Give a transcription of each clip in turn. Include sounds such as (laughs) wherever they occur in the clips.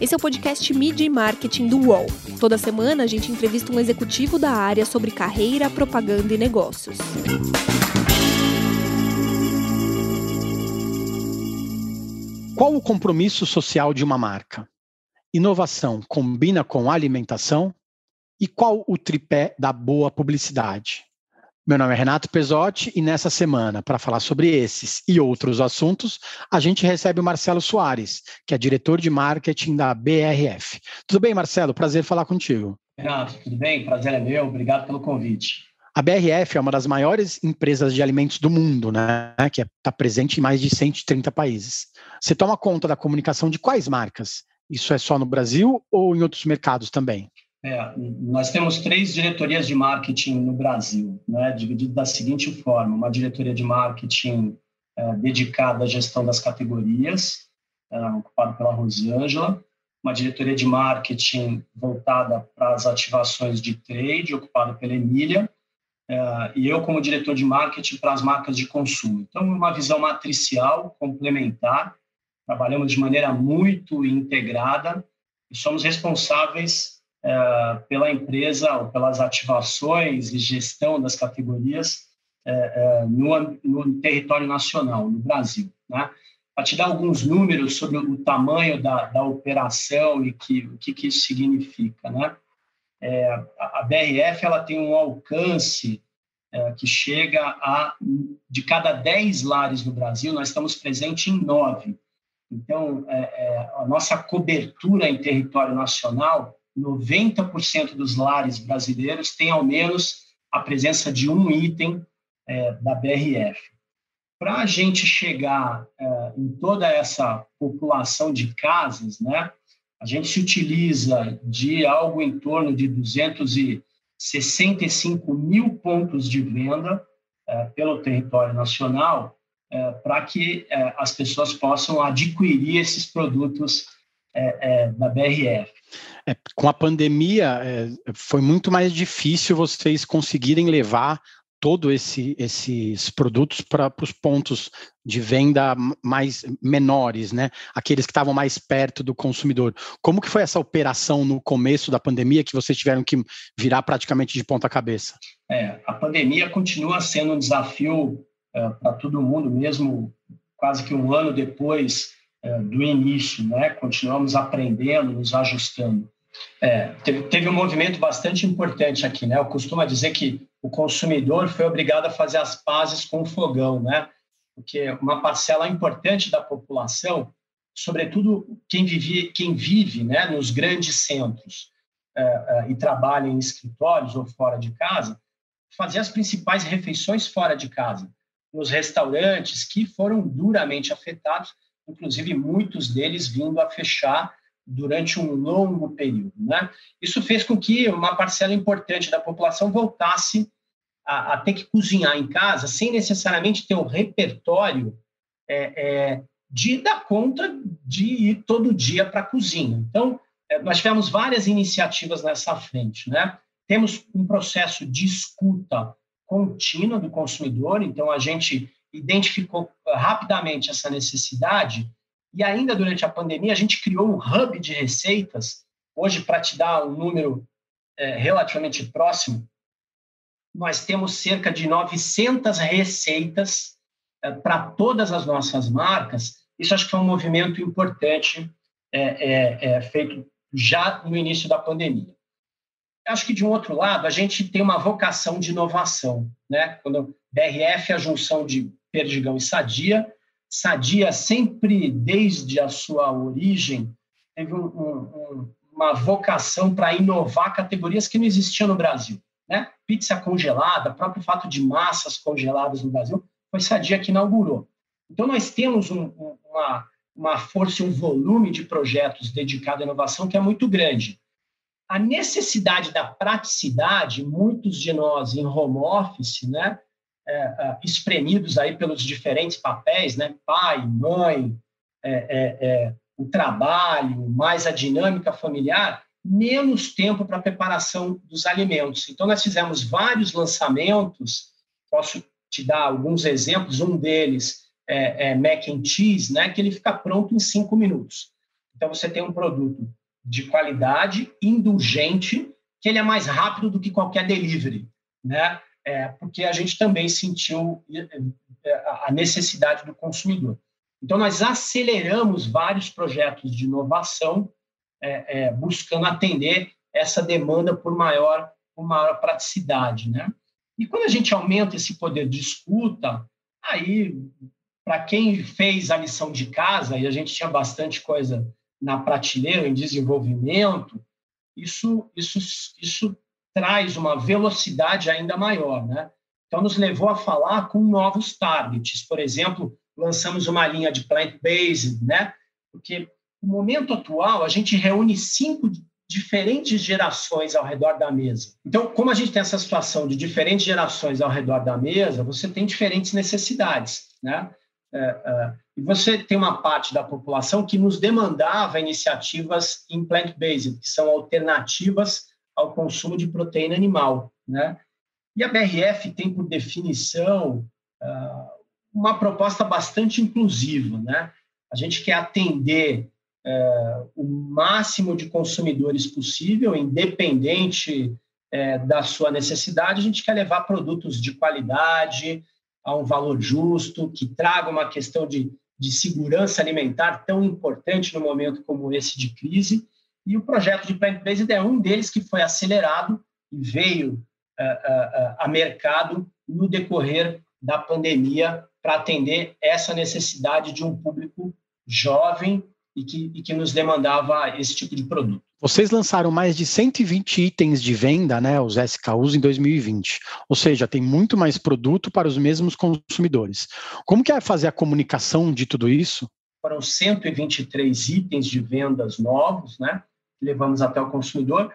Esse é o podcast Media e Marketing do UOL. Toda semana a gente entrevista um executivo da área sobre carreira, propaganda e negócios. Qual o compromisso social de uma marca? Inovação combina com alimentação? E qual o tripé da boa publicidade? Meu nome é Renato Pesotti e nessa semana, para falar sobre esses e outros assuntos, a gente recebe o Marcelo Soares, que é diretor de marketing da BRF. Tudo bem, Marcelo? Prazer falar contigo. Renato, tudo bem? Prazer é meu. Obrigado pelo convite. A BRF é uma das maiores empresas de alimentos do mundo, né? Que está presente em mais de 130 países. Você toma conta da comunicação de quais marcas? Isso é só no Brasil ou em outros mercados também? É, nós temos três diretorias de marketing no Brasil, né, dividido da seguinte forma: uma diretoria de marketing é, dedicada à gestão das categorias, é, ocupada pela Rosângela, uma diretoria de marketing voltada para as ativações de trade, ocupada pela Emília, é, e eu como diretor de marketing para as marcas de consumo. Então, uma visão matricial, complementar, trabalhamos de maneira muito integrada. E somos responsáveis é, pela empresa ou pelas ativações e gestão das categorias é, é, no, no, território nacional, no Brasil. Né? Para te dar alguns números sobre o tamanho da, da operação e que, o que, que isso significa. Né? É, a BRF ela tem um alcance é, que chega a, de cada 10 lares no Brasil, nós estamos presentes em nove. Então, é, a nossa cobertura em território nacional 90% dos lares brasileiros têm ao menos a presença de um item é, da BRF. Para a gente chegar é, em toda essa população de casas, né, a gente se utiliza de algo em torno de 265 mil pontos de venda é, pelo território nacional é, para que é, as pessoas possam adquirir esses produtos é, da BRF. É, com a pandemia, é, foi muito mais difícil vocês conseguirem levar todos esse, esses produtos para os pontos de venda mais menores, né? Aqueles que estavam mais perto do consumidor. Como que foi essa operação no começo da pandemia que vocês tiveram que virar praticamente de ponta cabeça? É, a pandemia continua sendo um desafio é, para todo mundo, mesmo quase que um ano depois é, do início, né? Continuamos aprendendo, nos ajustando. É, teve, teve, um movimento bastante importante aqui, né? Eu costumo dizer que o consumidor foi obrigado a fazer as pazes com o fogão, né? Porque uma parcela importante da população, sobretudo quem vive, quem vive, né, nos grandes centros é, é, e trabalha em escritórios ou fora de casa, fazia as principais refeições fora de casa, nos restaurantes que foram duramente afetados inclusive muitos deles vindo a fechar durante um longo período. Né? Isso fez com que uma parcela importante da população voltasse a, a ter que cozinhar em casa sem necessariamente ter o repertório é, é, de dar conta de ir todo dia para a cozinha. Então, é, nós tivemos várias iniciativas nessa frente. Né? Temos um processo de escuta contínua do consumidor, então a gente identificou rapidamente essa necessidade e ainda durante a pandemia a gente criou um hub de receitas. Hoje, para te dar um número é, relativamente próximo, nós temos cerca de 900 receitas é, para todas as nossas marcas. Isso acho que foi um movimento importante é, é, é feito já no início da pandemia. Acho que, de um outro lado, a gente tem uma vocação de inovação. Né? Quando BRF é a junção de Perdigão e Sadia. Sadia sempre, desde a sua origem, teve um, um, uma vocação para inovar categorias que não existiam no Brasil. Né? Pizza congelada, próprio fato de massas congeladas no Brasil, foi Sadia que inaugurou. Então, nós temos um, uma, uma força um volume de projetos dedicados à inovação que é muito grande. A necessidade da praticidade, muitos de nós em home office, né, é, é, espremidos aí pelos diferentes papéis, né? pai, mãe, é, é, é, o trabalho, mais a dinâmica familiar, menos tempo para preparação dos alimentos. Então, nós fizemos vários lançamentos, posso te dar alguns exemplos, um deles é, é mac and cheese, né, que ele fica pronto em cinco minutos. Então, você tem um produto de qualidade, indulgente, que ele é mais rápido do que qualquer delivery, né? É, porque a gente também sentiu é, a necessidade do consumidor. Então, nós aceleramos vários projetos de inovação é, é, buscando atender essa demanda por maior, por maior praticidade. Né? E quando a gente aumenta esse poder de escuta, aí, para quem fez a lição de casa, e a gente tinha bastante coisa na prateleira, em desenvolvimento, isso, isso, isso traz uma velocidade ainda maior. Né? Então, nos levou a falar com novos targets. Por exemplo, lançamos uma linha de plant-based, né? porque no momento atual, a gente reúne cinco diferentes gerações ao redor da mesa. Então, como a gente tem essa situação de diferentes gerações ao redor da mesa, você tem diferentes necessidades, né? É, é, e você tem uma parte da população que nos demandava iniciativas em plant-based, que são alternativas ao consumo de proteína animal, né? E a BRF tem por definição uh, uma proposta bastante inclusiva, né? A gente quer atender é, o máximo de consumidores possível, independente é, da sua necessidade. A gente quer levar produtos de qualidade, a um valor justo, que traga uma questão de, de segurança alimentar tão importante no momento como esse de crise. E o projeto de Plant Based é um deles que foi acelerado e veio a, é, a, a mercado no decorrer da pandemia para atender essa necessidade de um público jovem e que, e que nos demandava esse tipo de produto. Vocês lançaram mais de 120 itens de venda, né, os SKUs, em 2020. Ou seja, tem muito mais produto para os mesmos consumidores. Como que é fazer a comunicação de tudo isso? Foram 123 itens de vendas novos, né, levamos até o consumidor.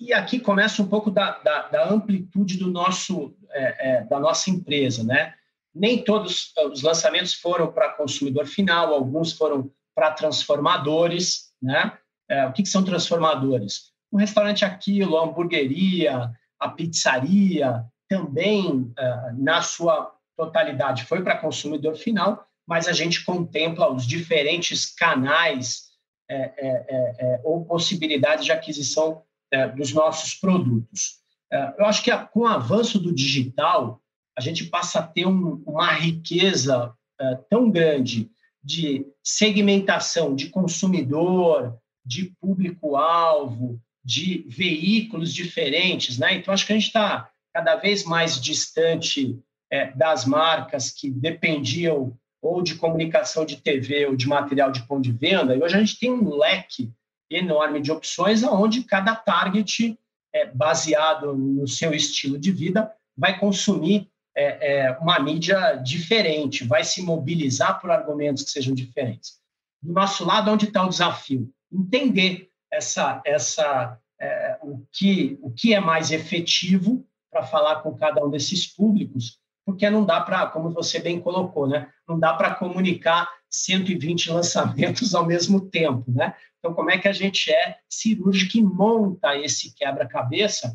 E aqui começa um pouco da, da, da amplitude do nosso, é, é, da nossa empresa, né? Nem todos os lançamentos foram para consumidor final, alguns foram para transformadores, né? É, o que, que, são transformadores? O restaurante Aquilo, a hamburgueria, a pizzaria, também, é, na sua totalidade, foi para consumidor final, mas a gente contempla os diferentes canais ou possibilidades de aquisição dos nossos produtos. eu acho que com o avanço do digital, a gente passa a ter um, uma riqueza tão grande de segmentação de consumidor, de público-alvo, de veículos diferentes, né? Então acho que a gente está cada vez mais distante é, das marcas que dependiam ou de comunicação de TV ou de material de ponto de venda. E hoje a gente tem um leque enorme de opções, onde cada target, é, baseado no seu estilo de vida, vai consumir é, é, uma mídia diferente, vai se mobilizar por argumentos que sejam diferentes. Do nosso lado, onde está o desafio? Entender essa, essa, é, o, que, o que é mais efetivo para falar com cada um desses públicos, porque não dá para, como você bem colocou, né? não dá para comunicar 120 lançamentos (laughs) ao mesmo tempo. Né? Então, como é que a gente é cirúrgico e monta esse quebra-cabeça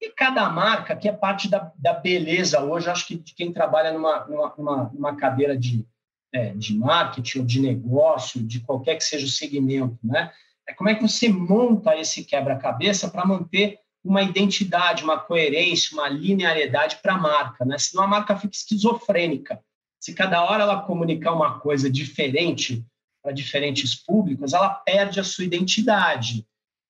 e cada marca, que é parte da, da beleza hoje, acho que de quem trabalha numa, numa, numa cadeira de, é, de marketing ou de negócio, de qualquer que seja o segmento, né? É como é que você monta esse quebra-cabeça para manter uma identidade, uma coerência, uma linearidade para a marca, né? Senão a marca fica esquizofrênica. Se cada hora ela comunicar uma coisa diferente para diferentes públicos, ela perde a sua identidade.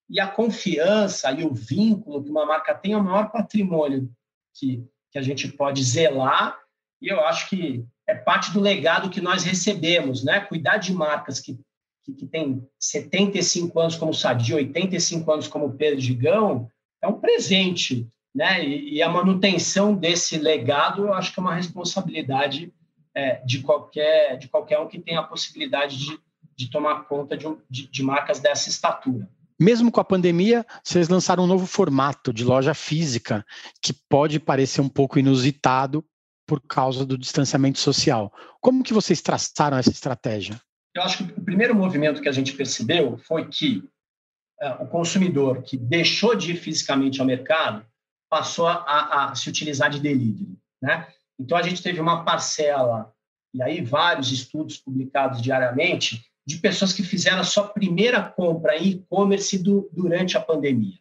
E a confiança e o vínculo que uma marca tem é o maior patrimônio que, que a gente pode zelar, e eu acho que é parte do legado que nós recebemos, né? Cuidar de marcas que, que, têm 75 anos como Sadia, 85 anos como Pedro Gigão, é um presente, né? E, e, a manutenção desse legado, eu acho que é uma responsabilidade é, de, qualquer, de qualquer um que tenha a possibilidade de, de tomar conta de, de, de marcas dessa estatura. Mesmo com a pandemia, vocês lançaram um novo formato de loja física, que pode parecer um pouco inusitado por causa do distanciamento social. Como que vocês traçaram essa estratégia? Eu acho que o primeiro movimento que a gente percebeu foi que o consumidor que deixou de ir fisicamente ao mercado passou a, a se utilizar de delivery. Né? Então, a gente teve uma parcela, e aí vários estudos publicados diariamente, de pessoas que fizeram a sua primeira compra em e-commerce durante a pandemia.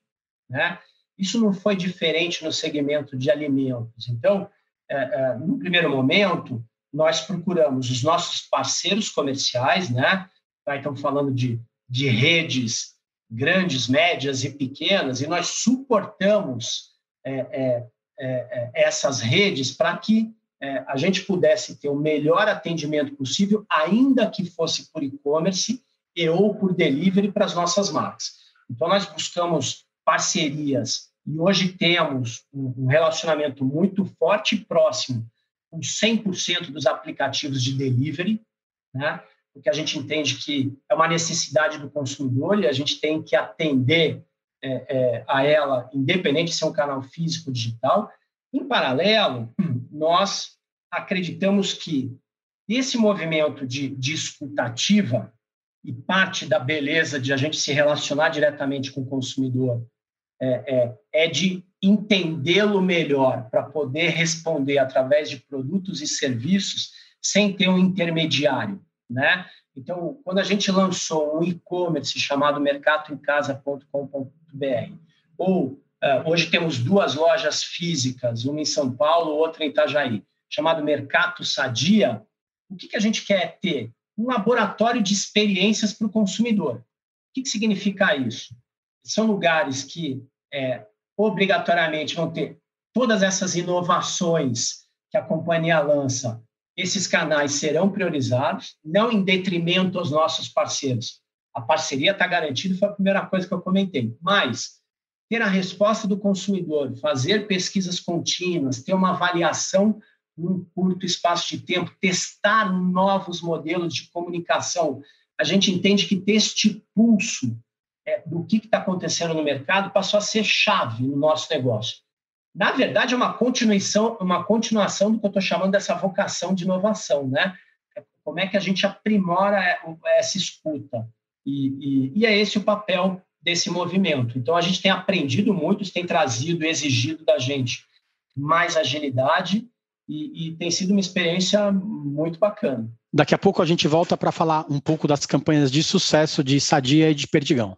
Né? Isso não foi diferente no segmento de alimentos. Então, é, é, no primeiro momento, nós procuramos os nossos parceiros comerciais, né? Tá, estamos falando de, de redes grandes, médias e pequenas, e nós suportamos é, é, é, é essas redes para que é, a gente pudesse ter o melhor atendimento possível, ainda que fosse por e-commerce e ou por delivery para as nossas marcas. Então, nós buscamos parcerias e hoje temos um relacionamento muito forte e próximo com 100% dos aplicativos de delivery, né? Porque a gente entende que é uma necessidade do consumidor e a gente tem que atender é, é, a ela, independente se é um canal físico ou digital. Em paralelo, (clears throat) nós acreditamos que esse movimento de, de escutativa e parte da beleza de a gente se relacionar diretamente com o consumidor é, é, é de entendê-lo melhor para poder responder através de produtos e serviços sem ter um intermediário, né? Então, quando a gente lançou um e-commerce chamado mercadoemcasa.com.br, ou uh, hoje temos duas lojas físicas, uma em São Paulo, outra em Itajaí, chamado Mercato Sadia, o que, que a gente quer ter? Um laboratório de experiências para o consumidor. O que, que significa isso? São lugares que é, obrigatoriamente vão ter todas essas inovações que a companhia lança. Esses canais serão priorizados, não em detrimento aos nossos parceiros. A parceria está garantida, foi a primeira coisa que eu comentei. Mas ter a resposta do consumidor, fazer pesquisas contínuas, ter uma avaliação num curto espaço de tempo, testar novos modelos de comunicação. A gente entende que ter este pulso é, do que está acontecendo no mercado passou a ser chave no nosso negócio. Na verdade, é uma continuação, uma continuação do que eu estou chamando dessa vocação de inovação, né? Como é que a gente aprimora essa escuta? E, e, e é esse o papel desse movimento. Então, a gente tem aprendido muito, tem trazido, exigido da gente mais agilidade e, e tem sido uma experiência muito bacana. Daqui a pouco a gente volta para falar um pouco das campanhas de sucesso de Sadia e de Perdigão.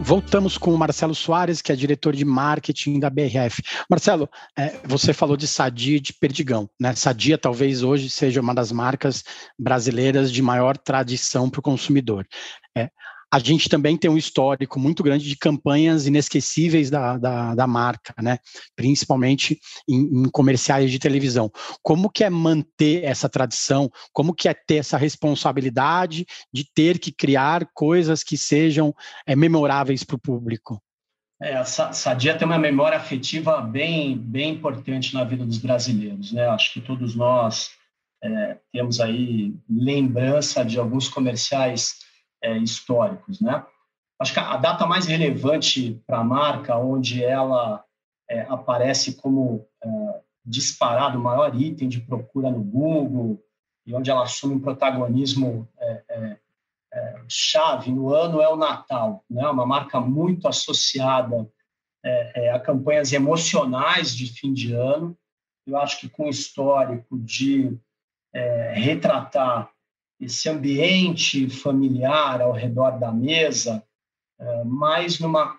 Voltamos com o Marcelo Soares, que é diretor de marketing da BRF. Marcelo, é, você falou de Sadia e de Perdigão. Né? Sadia talvez hoje seja uma das marcas brasileiras de maior tradição para o consumidor. É, a gente também tem um histórico muito grande de campanhas inesquecíveis da, da, da marca, né? principalmente em, em, comerciais de televisão. Como que é manter essa tradição? Como que é ter essa responsabilidade de ter que criar coisas que sejam é, memoráveis para o público? É, a Sadia tem uma memória afetiva bem, bem importante na vida dos brasileiros. Né? Acho que todos nós é, temos aí lembrança de alguns comerciais é, históricos, né? Acho que a data mais relevante para a marca, onde ela é, aparece como é, disparado o maior item de procura no Google e onde ela assume um protagonismo é, é, é, chave no ano é o Natal, né? Uma marca muito associada a campanhas emocionais de fim de ano. Eu acho que com o histórico de retratar esse ambiente familiar ao redor da mesa, é, mais numa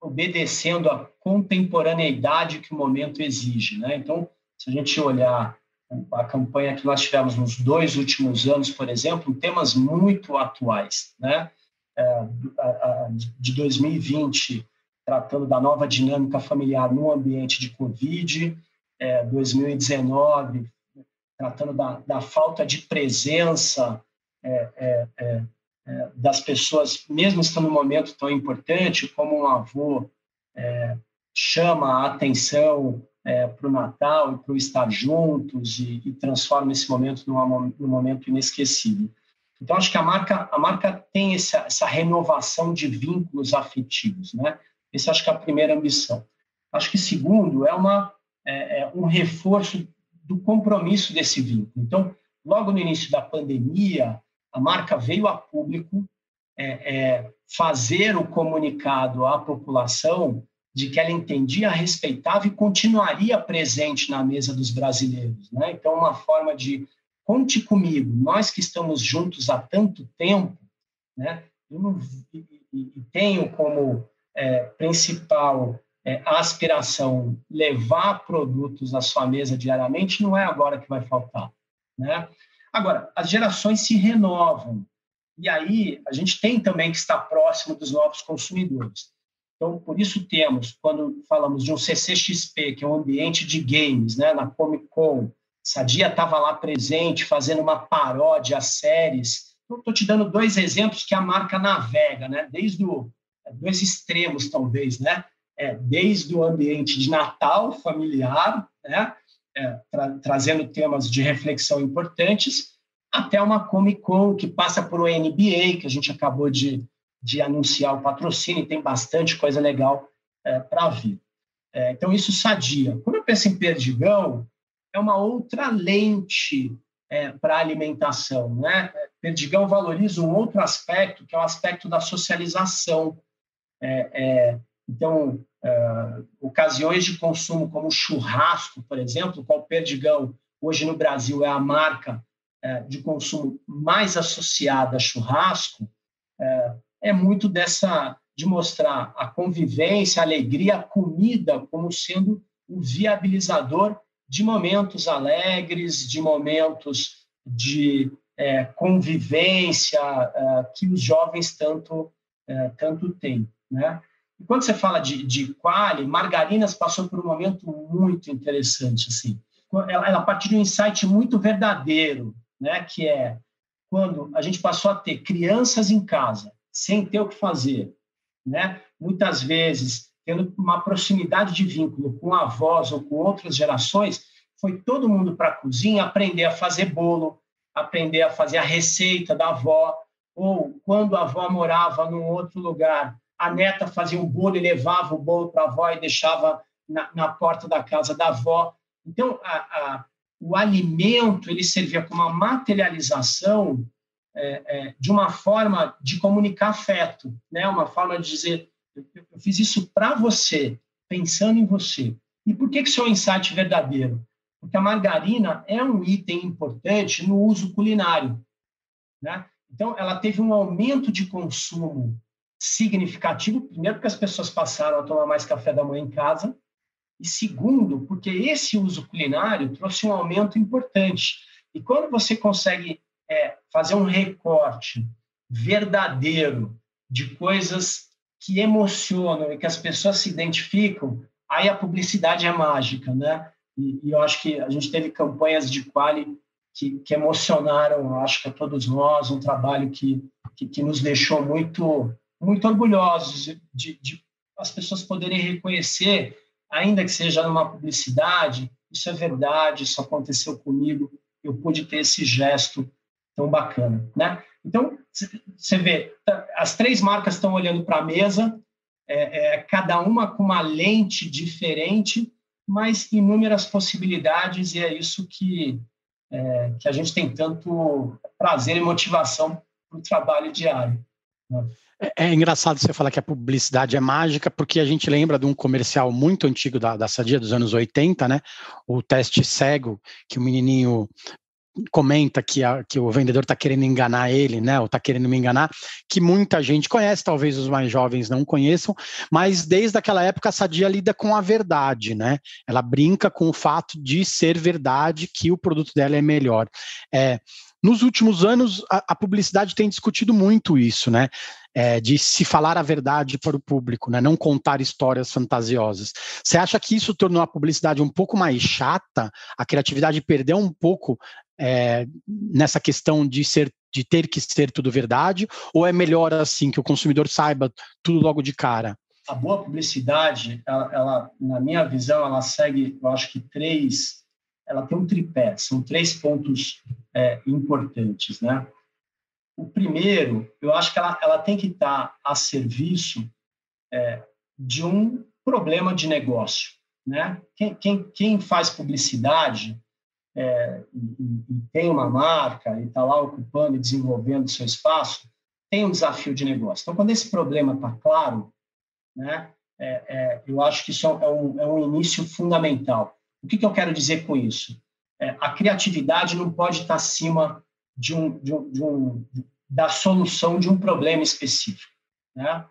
obedecendo à contemporaneidade que o momento exige, né? Então, se a gente olhar a campanha que nós tivemos nos dois últimos anos, por exemplo, temas muito atuais, né? É, de 2020, tratando da nova dinâmica familiar no ambiente de Covid, 2019, tratando da, da falta de presença é, é, é, é, das pessoas, mesmo estando num momento tão importante como um avô é, chama a atenção para o Natal e para o estar juntos e, e, transforma esse momento num, num momento inesquecível. Então, acho que a marca, a marca tem essa, essa renovação de vínculos afetivos, né? Essa acho que é a primeira ambição. Acho que segundo é uma é, é um reforço do compromisso desse vínculo. Então, logo no início da pandemia, a marca veio a público é, é, fazer o comunicado à população de que ela entendia, respeitava e continuaria presente na mesa dos brasileiros. Né? Então, uma forma de conte comigo, nós que estamos juntos há tanto tempo, né? Eu não, e, e tenho como é, principal é, aspiração levar produtos à sua mesa diariamente, não é agora que vai faltar. Né? Agora, as gerações se renovam, e aí a gente tem também que estar próximo dos novos consumidores. Então, por isso temos, quando falamos de um CCXP, que é um ambiente de games, né, na Comic Con, Sadia estava lá presente, fazendo uma paródia a séries. Estou te dando dois exemplos que a marca navega, né? desde o, dois extremos, talvez, né? É, desde o ambiente de Natal familiar, né? É, tra trazendo temas de reflexão importantes, até uma Comic Con que passa por o NBA, que a gente acabou de, de anunciar o patrocínio, e tem bastante coisa legal é, para vir. É, então, isso sadia. Quando eu penso em Perdigão, é uma outra lente é, para a alimentação. Né? Perdigão valoriza um outro aspecto, que é o aspecto da socialização. É, é, então, ocasiões de consumo como churrasco, por exemplo, qual Perdigão hoje no Brasil é a marca é, de consumo mais associada a churrasco, é, é muito dessa de mostrar a convivência, a alegria, a comida como sendo o viabilizador de momentos alegres, de momentos de é, convivência é, que os jovens tanto, é, tanto têm. Né? E quando você fala de, de quali, Margarinas passou por um momento muito interessante. Assim. Ela, ela partiu de um insight muito verdadeiro, né? que é quando a gente passou a ter crianças em casa, sem ter o que fazer, né? muitas vezes tendo uma proximidade de vínculo com avós ou com outras gerações, foi todo mundo para a cozinha aprender a fazer bolo, aprender a fazer a receita da avó, ou quando a avó morava num outro lugar, a neta fazia um bolo e levava o bolo para a avó e deixava na, na, porta da casa da avó. Então, a, a, o alimento ele servia como uma materialização é, é, de uma forma de comunicar afeto, né? uma forma de dizer eu fiz isso para você, pensando em você. E por que, que isso é um insight verdadeiro? Porque a margarina é um item importante no uso culinário. Né? Então, ela teve um aumento de consumo significativo, primeiro, porque as pessoas passaram a tomar mais café da manhã em casa, e segundo, porque esse uso culinário trouxe um aumento importante. E quando você consegue é, fazer um recorte verdadeiro de coisas que emocionam e que as pessoas se identificam, aí a publicidade é mágica, né? E, e eu acho que a gente teve campanhas de quali que, que emocionaram, acho que a todos nós, um trabalho que, que, que nos deixou muito muito orgulhosos de, de, as pessoas poderem reconhecer, ainda que seja numa publicidade, isso é verdade, isso aconteceu comigo, eu pude ter esse gesto tão bacana, né? Então, você vê, tá, as três marcas estão olhando para a mesa, é, é, cada uma com uma lente diferente, mas inúmeras possibilidades, e é isso que, é, que a gente tem tanto prazer e motivação para o trabalho diário. Né? É, é, engraçado você falar que a publicidade é mágica, porque a gente lembra de um comercial muito antigo da, da Sadia, dos anos 80, né? O teste cego, que o menininho comenta que, a, que o vendedor está querendo enganar ele, né, ou está querendo me enganar, que muita gente conhece, talvez os mais jovens não conheçam, mas desde aquela época a Sadia lida com a verdade, né? Ela brinca com o fato de ser verdade que o produto dela é melhor. É, nos últimos anos, a, a, publicidade tem discutido muito isso, né? É, de se falar a verdade para o público, né? não contar histórias fantasiosas. Você acha que isso tornou a publicidade um pouco mais chata? A criatividade perdeu um pouco é, nessa questão de ser de ter que ser tudo verdade, ou é melhor assim que o consumidor saiba tudo logo de cara? A boa publicidade, ela, ela na minha visão, ela segue, eu acho que três, ela tem um tripé, são três pontos é, importantes, né? O primeiro, eu acho que ela, ela tem que estar a serviço é, de um problema de negócio. Né? Quem, quem, quem faz publicidade é, e, e, tem uma marca e está lá ocupando e desenvolvendo seu espaço, tem um desafio de negócio. Então, quando esse problema está claro, né, é, é, eu acho que isso é um, é um início fundamental. O que, que eu quero dizer com isso? É, a criatividade não pode estar acima de um, de um, de um, da solução de um problema específico. Né?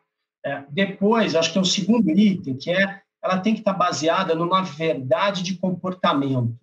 É, depois, acho que é o segundo item, que é ela tem que estar baseada numa verdade de comportamento.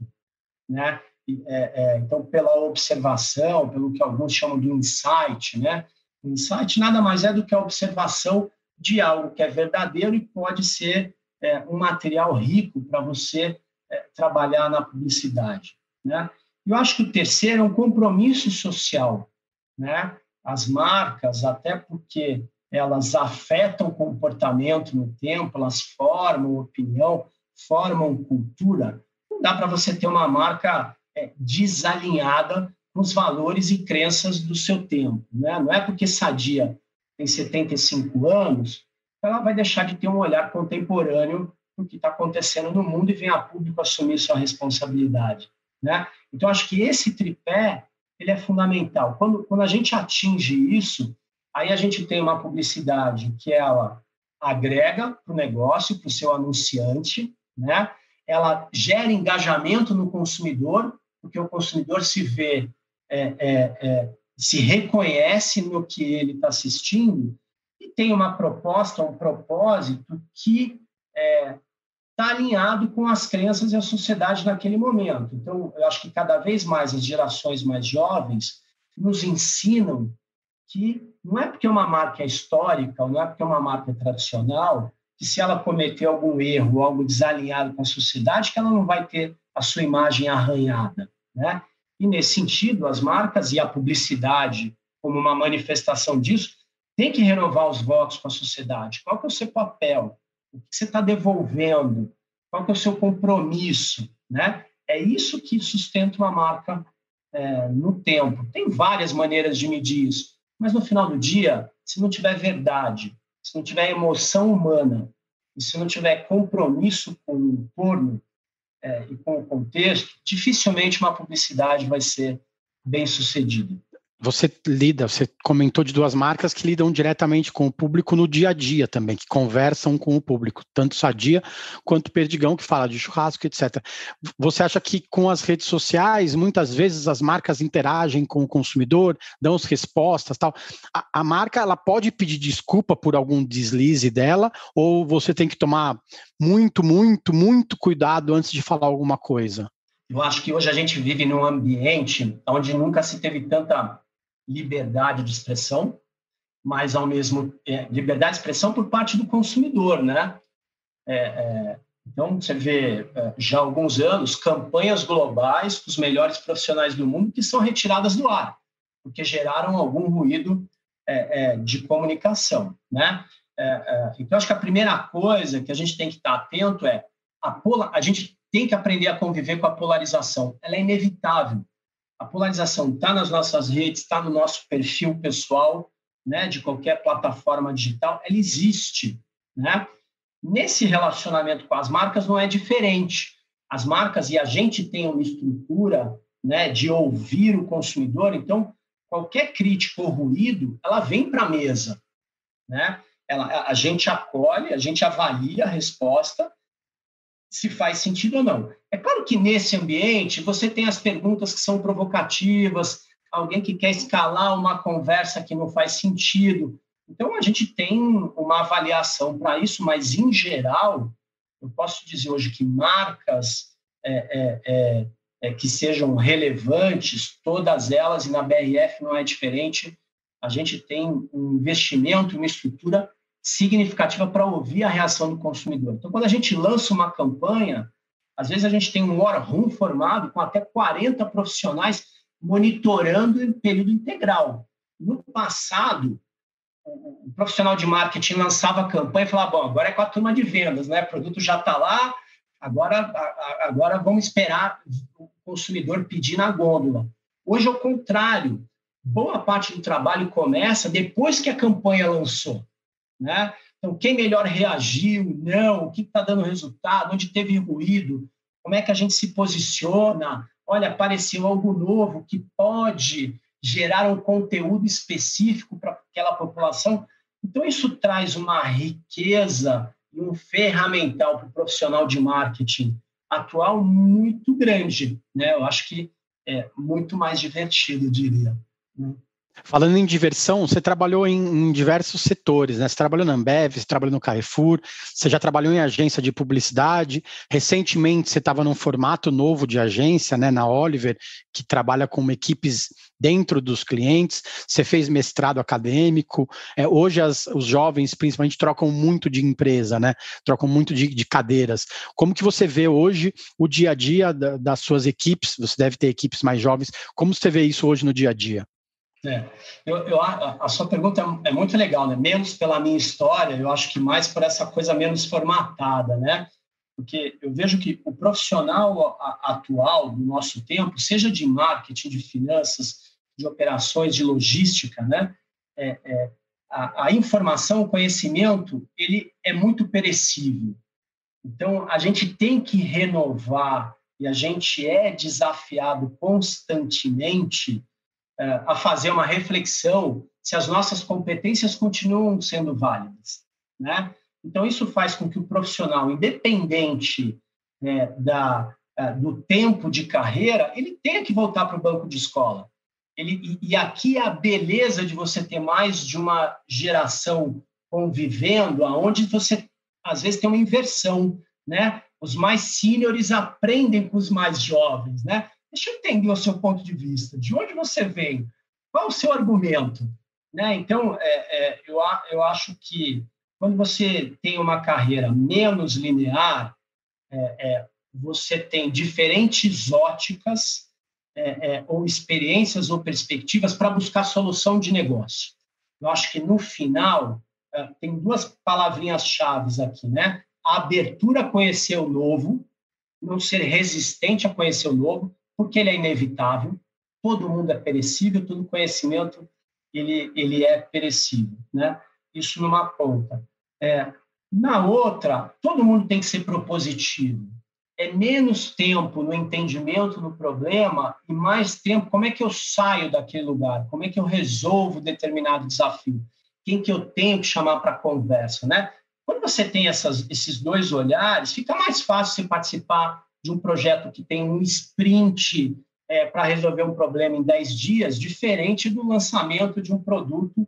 Né? É, é, então, pela observação, pelo que alguns chamam de insight, né? O insight nada mais é do que a observação de algo que é verdadeiro e pode ser é, um material rico para você é, trabalhar na publicidade. Né? Eu acho que o terceiro é um compromisso social. Né? As marcas, até porque elas afetam o comportamento no tempo, elas formam opinião, formam cultura. Não dá para você ter uma marca é, desalinhada com os valores e crenças do seu tempo. Né? Não é porque Sadia tem 75 anos, ela vai deixar de ter um olhar contemporâneo do que está acontecendo no mundo e vem a público assumir sua responsabilidade. Né? Então, acho que esse tripé ele é fundamental. Quando, quando a gente atinge isso, aí a gente tem uma publicidade que ela agrega para o negócio, para o seu anunciante, né? ela gera engajamento no consumidor, porque o consumidor se vê, é, é, é, se reconhece no que ele está assistindo e tem uma proposta, um propósito que está alinhado com as crenças e a sociedade naquele momento. Então, eu acho que cada vez mais as gerações mais jovens nos ensinam que não é porque uma marca é histórica, ou não é porque uma marca é tradicional, que se ela cometer algum erro, algo desalinhado com a sociedade, que ela não vai ter a sua imagem arranhada, né? E nesse sentido, as marcas e a publicidade, como uma manifestação disso, tem que renovar os votos com a sociedade. Qual que é o seu papel? O que você está devolvendo? Qual é o seu compromisso? Né? É isso que sustenta uma marca é, no tempo. Tem várias maneiras de medir isso, mas no final do dia, se não tiver verdade, se não tiver emoção humana, e se não tiver compromisso com o entorno é, e com o contexto, dificilmente uma publicidade vai ser bem sucedida você lida, você comentou de duas marcas que lidam diretamente com o público no dia a dia também, que conversam com o público, tanto Sadia quanto Perdigão, que fala de churrasco, etc. Você acha que com as redes sociais, muitas vezes as marcas interagem com o consumidor, dão as respostas, tal. A, a marca ela pode pedir desculpa por algum deslize dela, ou você tem que tomar muito, muito, muito cuidado antes de falar alguma coisa? Eu acho que hoje a gente vive num ambiente onde nunca se teve tanta liberdade de expressão, mas ao mesmo é, liberdade de expressão por parte do consumidor, né? É, é, então você vê é, já há alguns anos campanhas globais dos melhores profissionais do mundo que são retiradas do ar porque geraram algum ruído é, é, de comunicação, né? então acho que a primeira coisa que a gente tem que estar atento é a, pola, a gente tem que aprender a conviver com a polarização. Ela é inevitável. A polarização está nas nossas redes, está no nosso perfil pessoal, né, de qualquer plataforma digital, ela existe, né? Nesse relacionamento com as marcas não é diferente. As marcas e a gente tem uma estrutura, né, de ouvir o consumidor, então qualquer crítica ou ruído, ela vem para a mesa, né? Ela, a gente acolhe, a gente avalia a resposta se faz sentido ou não. É claro que nesse ambiente você tem as perguntas que são provocativas, alguém que quer escalar uma conversa que não faz sentido. Então a gente tem uma avaliação para isso, mas em geral, eu posso dizer hoje que marcas é, é, é, é que sejam relevantes, todas elas, e na BRF não é diferente, a gente tem um investimento, uma estrutura significativa para ouvir a reação do consumidor. Então, quando a gente lança uma campanha, às vezes a gente tem um war room formado com até 40 profissionais monitorando em período integral. No passado, o profissional de marketing lançava a campanha e falava, bom, agora é com a turma de vendas, né? O produto já está lá, agora, agora vamos esperar o consumidor pedir na gôndola. Hoje é o contrário. boa parte do trabalho começa depois que a campanha lançou, né? Então, quem melhor reagiu, não, o que está dando resultado, onde teve ruído, como é que a gente se posiciona, olha, apareceu algo novo que pode gerar um conteúdo específico para aquela população. Então, isso traz uma riqueza e um ferramental para o profissional de marketing atual muito grande. Né? Eu acho que é muito mais divertido, diria. Né? Falando em diversão, você trabalhou em, em, diversos setores, né? Você trabalhou na Ambev, você trabalhou no Carrefour, você já trabalhou em agência de publicidade. Recentemente, você estava num formato novo de agência, né? Na Oliver, que trabalha com equipes dentro dos clientes. Você fez mestrado acadêmico. É, hoje, as, os jovens, principalmente, trocam muito de empresa, né? Trocam muito de, de cadeiras. Como que você vê hoje o dia a dia da, das suas equipes? Você deve ter equipes mais jovens. Como você vê isso hoje no dia a dia? É, eu, eu, a, sua pergunta é, é, muito legal, né? Menos pela minha história, eu acho que mais por essa coisa menos formatada, né? Porque eu vejo que o profissional atual do nosso tempo, seja de marketing, de finanças, de operações, de logística, né? É, é, a, a informação, o conhecimento, ele é muito perecível. Então, a gente tem que renovar e a gente é desafiado constantemente a fazer uma reflexão se as nossas competências continuam sendo válidas, né? Então isso faz com que o profissional, independente é, da é, do tempo de carreira, ele tenha que voltar para o banco de escola. Ele, e, e aqui é a beleza de você ter mais de uma geração convivendo, aonde você às vezes tem uma inversão, né? Os mais seniors aprendem com os mais jovens, né? Deixa eu entender o seu ponto de vista. De onde você vem? Qual o seu argumento? Né? Então, é, é, eu, eu acho que quando você tem uma carreira menos linear, é, é você tem diferentes óticas é, é, ou experiências ou perspectivas para buscar solução de negócio. Eu acho que no final tem duas palavrinhas chaves aqui, né? A abertura a conhecer o novo, não ser resistente a conhecer o novo, porque ele é inevitável, todo mundo é perecível, todo conhecimento ele, ele é perecível, né? Isso numa ponta. É, na outra, todo mundo tem que ser propositivo. É menos tempo no entendimento do problema e mais tempo como é que eu saio daquele lugar, como é que eu resolvo determinado desafio, quem que eu tenho que chamar para conversa, né? Quando você tem essas, esses dois olhares, fica mais fácil você participar de um projeto que tem um sprint é, para resolver um problema em 10 dias, diferente do lançamento de um produto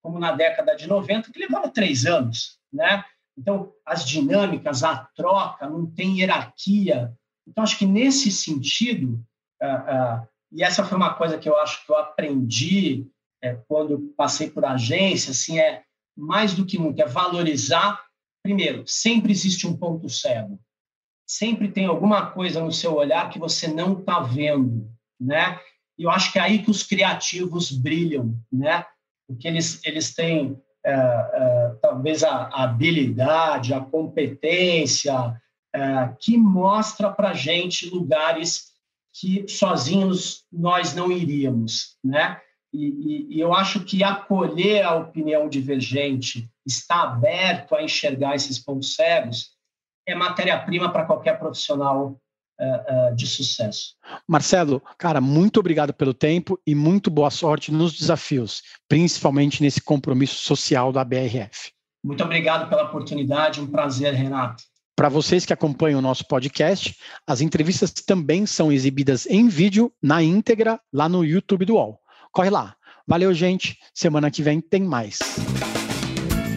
como na década de 90, que levava três anos. Né? Então, as dinâmicas, a troca, não tem hierarquia. Então, acho que nesse sentido, uh, uh, e essa foi uma coisa que eu acho que eu aprendi é, quando passei por agência, assim, é mais do que nunca, é valorizar. Primeiro, sempre existe um ponto cego sempre tem alguma coisa no seu olhar que você não está vendo, né? E eu acho que é aí que os criativos brilham, né? Porque eles, eles têm é, é, talvez a, a, habilidade, a competência é, que mostra para gente lugares que sozinhos nós não iríamos, né? E, e, e, eu acho que acolher a opinião divergente, estar aberto a enxergar esses pontos cegos, é matéria-prima para qualquer profissional uh, uh, de sucesso. Marcelo, cara, muito obrigado pelo tempo e muito boa sorte nos desafios, principalmente nesse compromisso social da BRF. Muito obrigado pela oportunidade, um prazer, Renato. Para vocês que acompanham o nosso podcast, as entrevistas também são exibidas em vídeo, na íntegra, lá no YouTube do UOL. Corre lá. Valeu, gente. Semana que vem tem mais.